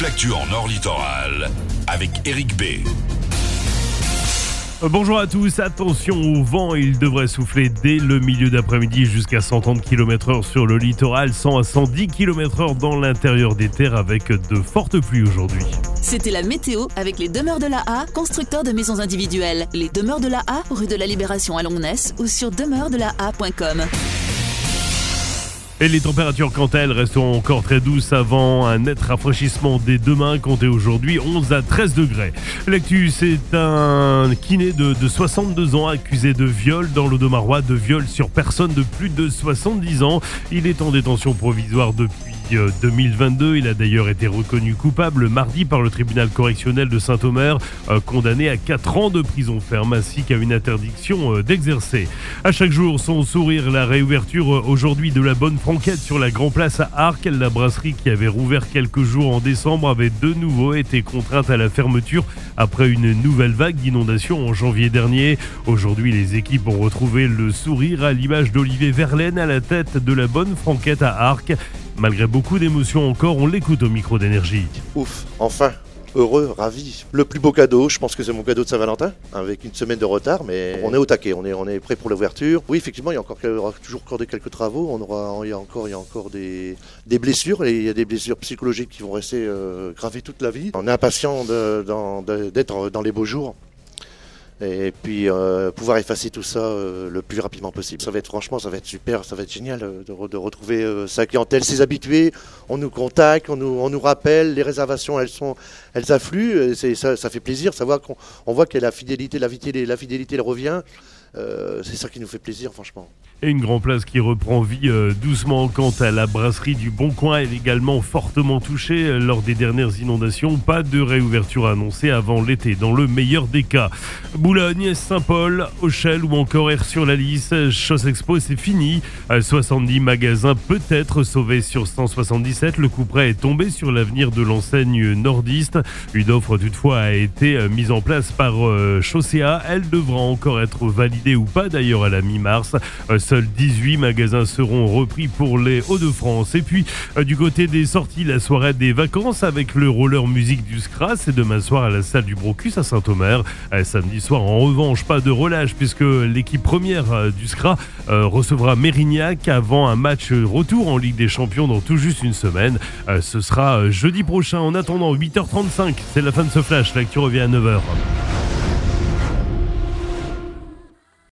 toute l'actu en Nord Littoral avec Eric B. Euh, Bonjour à tous, attention au vent, il devrait souffler dès le milieu d'après-midi jusqu'à 130 km/h sur le littoral, 100 à 110 km/h dans l'intérieur des terres avec de fortes pluies aujourd'hui. C'était la météo avec les demeures de la A, constructeurs de maisons individuelles. Les demeures de la A, rue de la Libération à Longness ou sur demeurdelaA.com. Et les températures, quant à elles, resteront encore très douces avant un net rafraîchissement dès demain, compté aujourd'hui 11 à 13 degrés. L'actu, c'est un kiné de, de 62 ans accusé de viol dans l'Audomarois, de viol sur personne de plus de 70 ans. Il est en détention provisoire depuis 2022. Il a d'ailleurs été reconnu coupable mardi par le tribunal correctionnel de Saint-Omer, euh, condamné à 4 ans de prison ferme ainsi qu'à une interdiction euh, d'exercer. À chaque jour, son sourire, la réouverture euh, aujourd'hui de la bonne franquette sur la Grand Place à Arc. La brasserie qui avait rouvert quelques jours en décembre avait de nouveau été contrainte à la fermeture après une nouvelle vague d'inondations en janvier dernier. Aujourd'hui, les équipes ont retrouvé le sourire à l'image d'Olivier Verlaine à la tête de la bonne franquette à Arc. Malgré beaucoup d'émotions encore, on l'écoute au micro d'énergie. Ouf, enfin Heureux, ravi. Le plus beau cadeau, je pense que c'est mon cadeau de Saint-Valentin, avec une semaine de retard, mais on est au taquet, on est, prêt pour l'ouverture. Oui, effectivement, il y, a encore, aura toujours encore des quelques travaux, on aura, il y a encore, il y a encore des, blessures, et il y a des blessures psychologiques qui vont rester euh, gravées toute la vie. On est impatient d'être dans les beaux jours. Et puis euh, pouvoir effacer tout ça euh, le plus rapidement possible. Ça va être franchement, ça va être super, ça va être génial euh, de, re- de retrouver sa clientèle, ses habitués. On nous contacte, on nous, on nous rappelle, les réservations elles sont, elles affluent. Ça, fait plaisir, savoir qu'on on voit que la fidélité, la fidélité, la fidélité revient. Euh, c'est ça qui nous fait plaisir, franchement. Et une grande place qui reprend vie euh, doucement quant à la brasserie du Bon Coin, elle est également fortement touchée euh, lors des dernières inondations. Pas de réouverture annoncée avant l'été, dans le meilleur des cas. Boulogne, Saint-Paul, Auchel ou encore Air sur la Lys, Chose Expo, c'est fini. Euh, 70 magasins peut-être sauvés sur 177. Le coup près est tombé sur l'avenir de l'enseigne nordiste. Une offre toutefois a été mise en place par euh. Elle devra encore être validée ou pas d'ailleurs à la mi-mars. Euh, Seuls 18 magasins seront repris pour les Hauts-de-France. Et puis, euh, du côté des sorties, la soirée des vacances avec le roller musique du SCRA, c'est demain soir à la salle du Brocus à Saint-Omer. Euh, Samedi soir, en revanche, pas de relâche puisque l'équipe première du SCRA recevra Mérignac avant un match retour en Ligue des Champions dans tout juste une semaine. Ce sera jeudi prochain. En attendant, 8h35, c'est la fin de ce flash. L'actu revient à 9h.